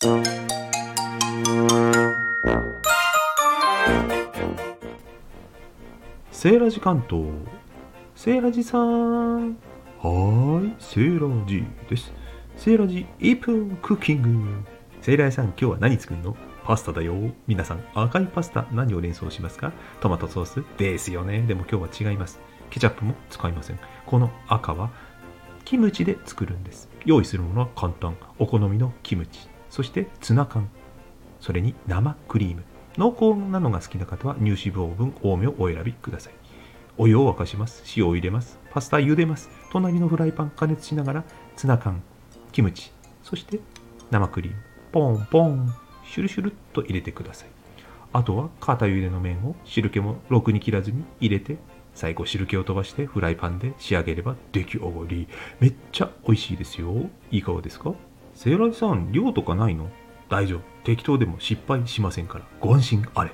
セーラジ関東。セーラジさん。はい。セーラジです。セーラジ1分クッキング。セーラジさん今日は何作るの？パスタだよ。皆さん赤いパスタ何を連想しますか？トマトソースですよね。でも今日は違います。ケチャップも使いません。この赤はキムチで作るんです。用意するものは簡単。お好みのキムチ。そしてツナ缶。それに生クリーム。濃厚なのが好きな方は乳脂肪分多めをお選びください。お湯を沸かします。塩を入れます。パスタ茹でます。隣のフライパン加熱しながらツナ缶。キムチ。そして生クリーム。ポンポン。シュルシュルっと入れてください。あとは片茹での麺を汁気もろくに切らずに入れて最後汁気を飛ばしてフライパンで仕上げれば出来上がり。めっちゃ美味しいですよ。いかがですか？セイラジさん、量とかないの？大丈夫。適当でも失敗しませんから、ご安心あれ。